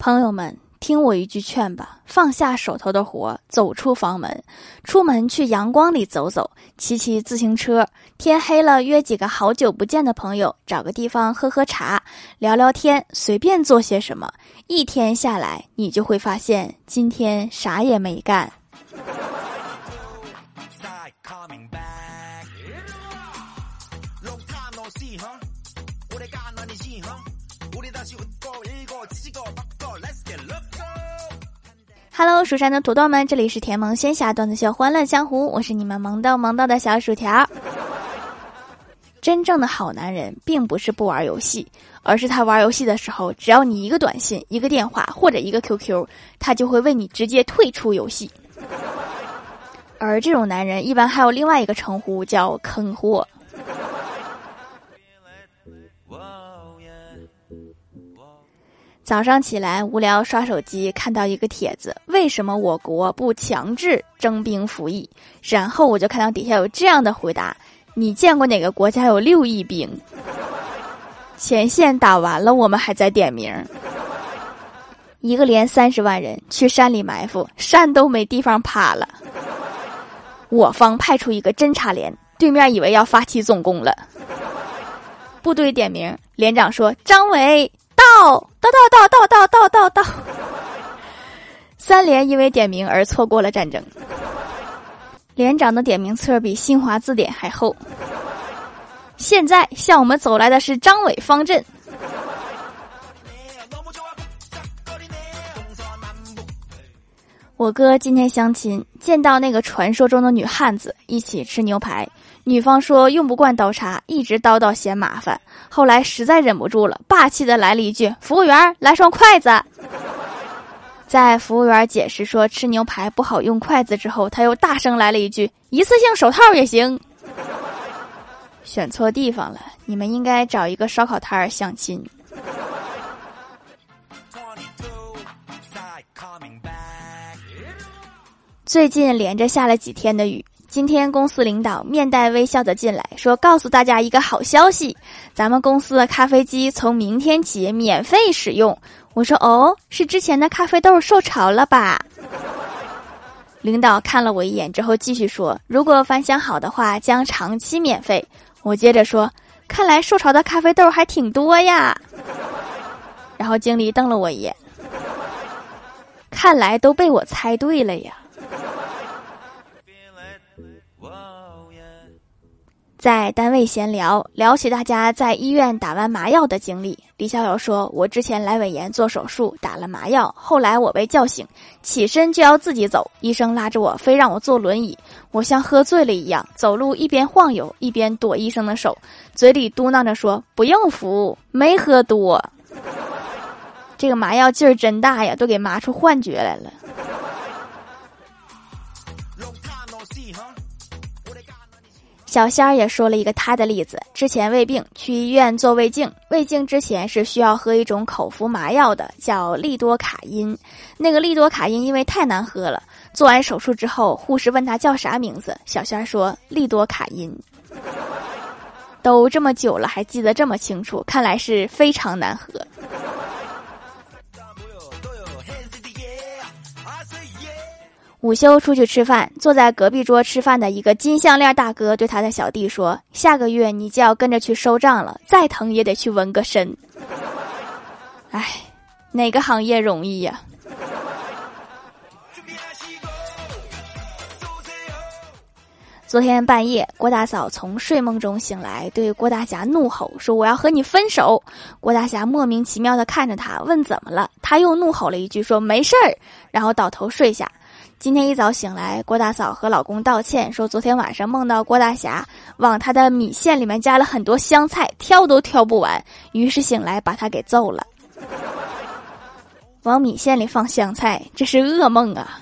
朋友们，听我一句劝吧，放下手头的活，走出房门，出门去阳光里走走，骑骑自行车。天黑了，约几个好久不见的朋友，找个地方喝喝茶，聊聊天，随便做些什么。一天下来，你就会发现，今天啥也没干。Hello，蜀山的土豆们，这里是甜萌仙侠段子秀欢乐江湖，我是你们萌逗萌逗的小薯条。真正的好男人，并不是不玩游戏，而是他玩游戏的时候，只要你一个短信、一个电话或者一个 QQ，他就会为你直接退出游戏。而这种男人，一般还有另外一个称呼，叫坑货。早上起来无聊刷手机，看到一个帖子，为什么我国不强制征兵服役？然后我就看到底下有这样的回答：你见过哪个国家有六亿兵？前线打完了，我们还在点名。一个连三十万人去山里埋伏，山都没地方趴了。我方派出一个侦察连，对面以为要发起总攻了。部队点名，连长说：“张伟。”到到到到到到到到到！三连因为点名而错过了战争。连长的点名册比新华字典还厚。现在向我们走来的是张伟方阵。我哥今天相亲，见到那个传说中的女汉子，一起吃牛排。女方说用不惯刀叉，一直叨叨嫌麻烦。后来实在忍不住了，霸气的来了一句：“服务员，来双筷子。”在服务员解释说吃牛排不好用筷子之后，他又大声来了一句：“一次性手套也行。”选错地方了，你们应该找一个烧烤摊儿相亲。最近连着下了几天的雨。今天公司领导面带微笑的进来，说：“告诉大家一个好消息，咱们公司的咖啡机从明天起免费使用。”我说：“哦，是之前的咖啡豆受潮了吧？”领导看了我一眼之后，继续说：“如果反响好的话，将长期免费。”我接着说：“看来受潮的咖啡豆还挺多呀。”然后经理瞪了我一眼，看来都被我猜对了呀。在单位闲聊，聊起大家在医院打完麻药的经历。李逍遥说：“我之前阑尾炎做手术，打了麻药，后来我被叫醒，起身就要自己走，医生拉着我，非让我坐轮椅。我像喝醉了一样，走路一边晃悠一边躲医生的手，嘴里嘟囔着说：不用扶，没喝多。这个麻药劲儿真大呀，都给麻出幻觉来了。”小仙儿也说了一个他的例子：之前胃病去医院做胃镜，胃镜之前是需要喝一种口服麻药的，叫利多卡因。那个利多卡因因为太难喝了，做完手术之后，护士问他叫啥名字，小仙儿说利多卡因。都这么久了还记得这么清楚，看来是非常难喝。午休出去吃饭，坐在隔壁桌吃饭的一个金项链大哥对他的小弟说：“下个月你就要跟着去收账了，再疼也得去纹个身。”哎，哪个行业容易呀？昨天半夜，郭大嫂从睡梦中醒来，对郭大侠怒吼说：“我要和你分手！”郭大侠莫名其妙的看着他，问：“怎么了？”他又怒吼了一句说：“没事儿。”然后倒头睡下。今天一早醒来，郭大嫂和老公道歉，说昨天晚上梦到郭大侠往他的米线里面加了很多香菜，挑都挑不完，于是醒来把他给揍了。往米线里放香菜，这是噩梦啊！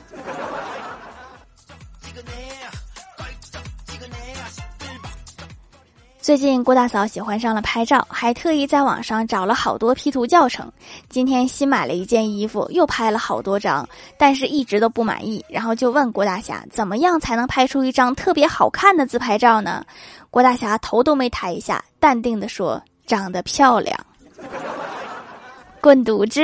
最近郭大嫂喜欢上了拍照，还特意在网上找了好多 P 图教程。今天新买了一件衣服，又拍了好多张，但是一直都不满意。然后就问郭大侠，怎么样才能拍出一张特别好看的自拍照呢？郭大侠头都没抬一下，淡定的说：“长得漂亮。”滚犊子！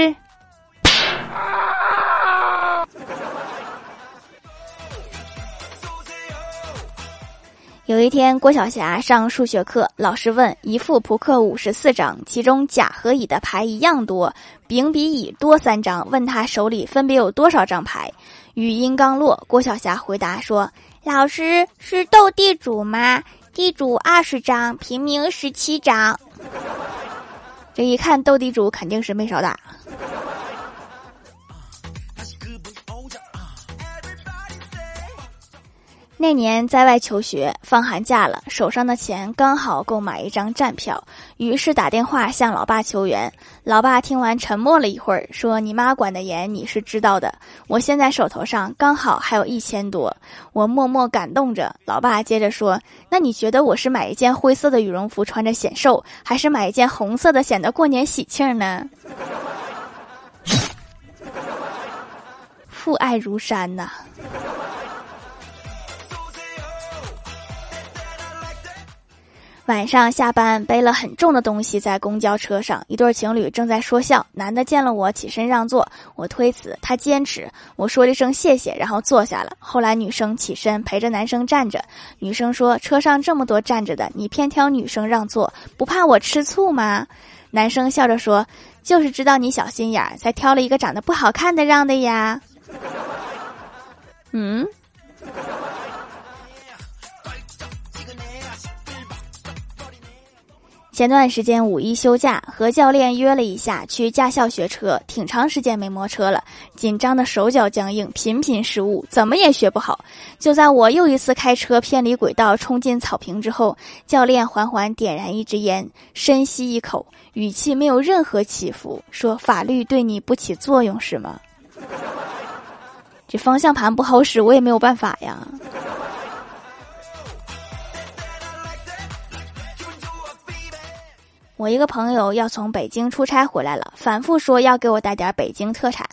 有一天，郭晓霞上数学课，老师问：一副扑克五十四张，其中甲和乙的牌一样多，丙比乙多三张，问他手里分别有多少张牌？语音刚落，郭晓霞回答说：“老师是斗地主吗？地主二十张，平民十七张。”这一看，斗地主肯定是没少打。那年在外求学，放寒假了，手上的钱刚好够买一张站票，于是打电话向老爸求援。老爸听完沉默了一会儿，说：“你妈管得严，你是知道的。我现在手头上刚好还有一千多。”我默默感动着。老爸接着说：“那你觉得我是买一件灰色的羽绒服穿着显瘦，还是买一件红色的显得过年喜庆呢？”父爱如山呐。晚上下班背了很重的东西在公交车上，一对情侣正在说笑。男的见了我起身让座，我推辞，他坚持。我说了一声谢谢，然后坐下了。后来女生起身陪着男生站着。女生说：“车上这么多站着的，你偏挑女生让座，不怕我吃醋吗？”男生笑着说：“就是知道你小心眼儿，才挑了一个长得不好看的让的呀。”嗯。前段时间五一休假，和教练约了一下去驾校学车，挺长时间没摸车了，紧张的手脚僵硬，频频失误，怎么也学不好。就在我又一次开车偏离轨道，冲进草坪之后，教练缓缓点燃一支烟，深吸一口，语气没有任何起伏，说：“法律对你不起作用是吗？”这方向盘不好使，我也没有办法呀。我一个朋友要从北京出差回来了，反复说要给我带点北京特产。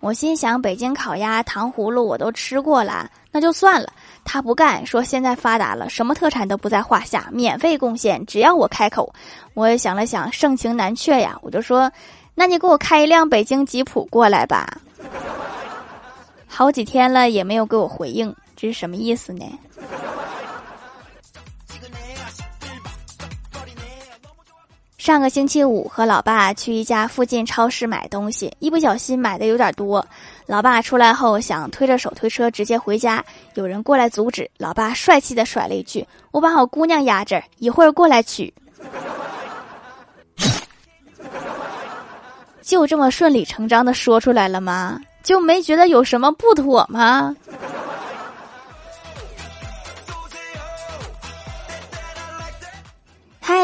我心想，北京烤鸭、糖葫芦我都吃过了，那就算了。他不干，说现在发达了，什么特产都不在话下，免费贡献，只要我开口。我也想了想，盛情难却呀，我就说，那你给我开一辆北京吉普过来吧。好几天了也没有给我回应，这是什么意思呢？上个星期五和老爸去一家附近超市买东西，一不小心买的有点多。老爸出来后想推着手推车直接回家，有人过来阻止。老爸帅气的甩了一句：“我把我姑娘压这儿，一会儿过来取。”就这么顺理成章的说出来了吗？就没觉得有什么不妥吗？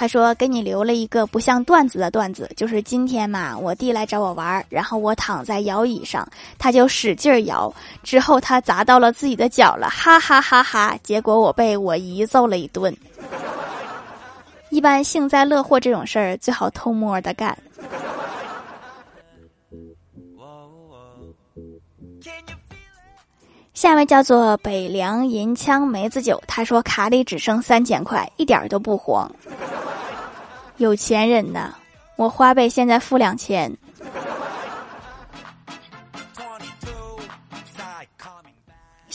他说：“给你留了一个不像段子的段子，就是今天嘛，我弟来找我玩儿，然后我躺在摇椅上，他就使劲摇，之后他砸到了自己的脚了，哈哈哈哈！结果我被我姨揍了一顿。一般幸灾乐祸这种事儿，最好偷摸的干。”下面叫做北凉银枪梅子酒，他说卡里只剩三千块，一点都不慌。有钱人呐，我花呗现在付两千。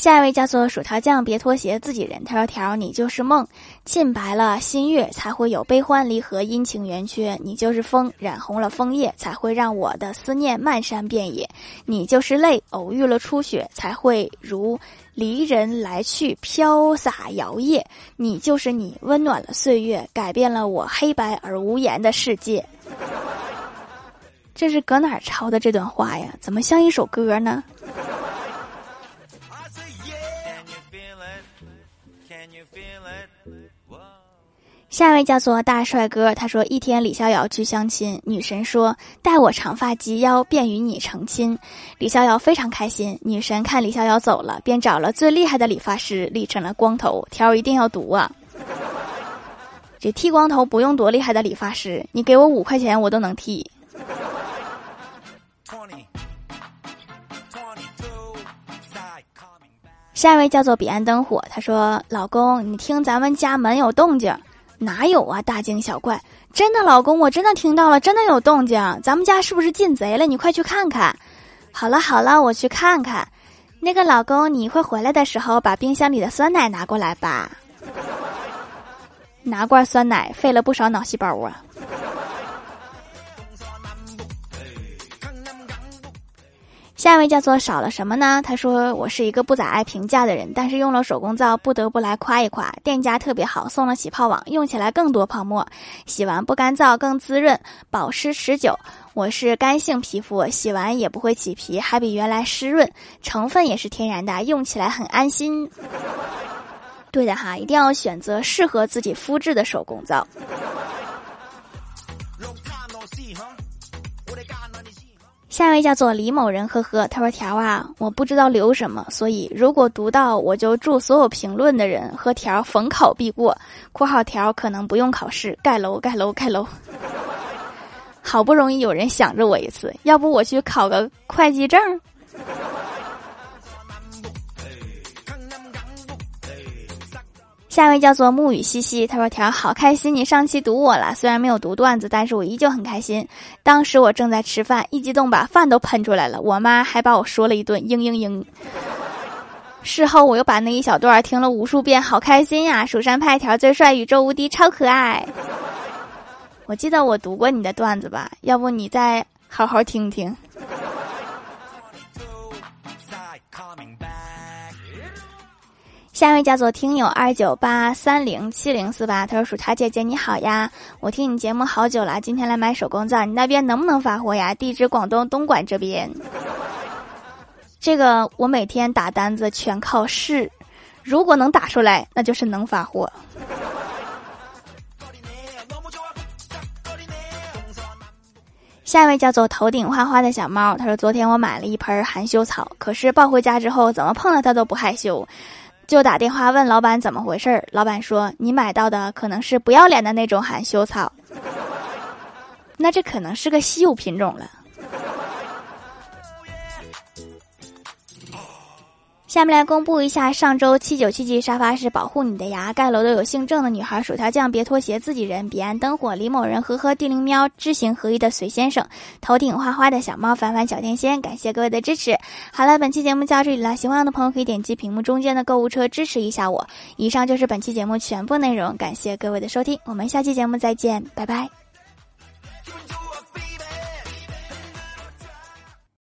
下一位叫做薯条酱，别拖鞋，自己人。他说：“条，你就是梦，浸白了新月，才会有悲欢离合，阴晴圆缺。你就是风，染红了枫叶，才会让我的思念漫山遍野。你就是泪，偶遇了初雪，才会如离人来去，飘洒摇曳。你就是你，温暖了岁月，改变了我黑白而无言的世界。”这是搁哪儿抄的这段话呀？怎么像一首歌呢？下一位叫做大帅哥，他说一天李逍遥去相亲，女神说待我长发及腰，便与你成亲。李逍遥非常开心，女神看李逍遥走了，便找了最厉害的理发师理成了光头。条一定要读啊！这剃光头不用多厉害的理发师，你给我五块钱我都能剃。下一位叫做彼岸灯火，他说：“老公，你听咱们家门有动静，哪有啊？大惊小怪，真的，老公，我真的听到了，真的有动静，咱们家是不是进贼了？你快去看看。好了好了，我去看看。那个老公，你快回来的时候，把冰箱里的酸奶拿过来吧。拿罐酸奶，费了不少脑细胞啊。”下一位叫做少了什么呢？他说我是一个不咋爱评价的人，但是用了手工皂不得不来夸一夸，店家特别好，送了起泡网，用起来更多泡沫，洗完不干燥，更滋润，保湿持久。我是干性皮肤，洗完也不会起皮，还比原来湿润，成分也是天然的，用起来很安心。对的哈，一定要选择适合自己肤质的手工皂。下一位叫做李某人，呵呵，他说条啊，我不知道留什么，所以如果读到，我就祝所有评论的人和条逢考必过。括号条可能不用考试，盖楼盖楼盖楼。好不容易有人想着我一次，要不我去考个会计证。下一位叫做沐雨淅淅，他说：“条好开心，你上期读我了，虽然没有读段子，但是我依旧很开心。当时我正在吃饭，一激动把饭都喷出来了，我妈还把我说了一顿嘤嘤嘤。事后我又把那一小段听了无数遍，好开心呀！蜀山派条最帅，宇宙无敌，超可爱。我记得我读过你的段子吧？要不你再好好听听。”下一位叫做听友二九八三零七零四八，他说：“薯条姐姐你好呀，我听你节目好久了，今天来买手工皂，你那边能不能发货呀？地址广东东莞这边。这个我每天打单子全靠试，如果能打出来，那就是能发货。”下一位叫做头顶花花的小猫，他说：“昨天我买了一盆含羞草，可是抱回家之后，怎么碰了它都不害羞。”就打电话问老板怎么回事儿，老板说你买到的可能是不要脸的那种含羞草，那这可能是个稀有品种了。下面来公布一下上周七九七级沙发是保护你的牙盖楼的有姓郑的女孩薯条酱别拖鞋自己人彼岸灯火李某人呵呵地灵喵知行合一的隋先生头顶花花的小猫凡凡小天仙感谢各位的支持。好了，本期节目就到这里了，喜欢的朋友可以点击屏幕中间的购物车支持一下我。以上就是本期节目全部内容，感谢各位的收听，我们下期节目再见，拜拜。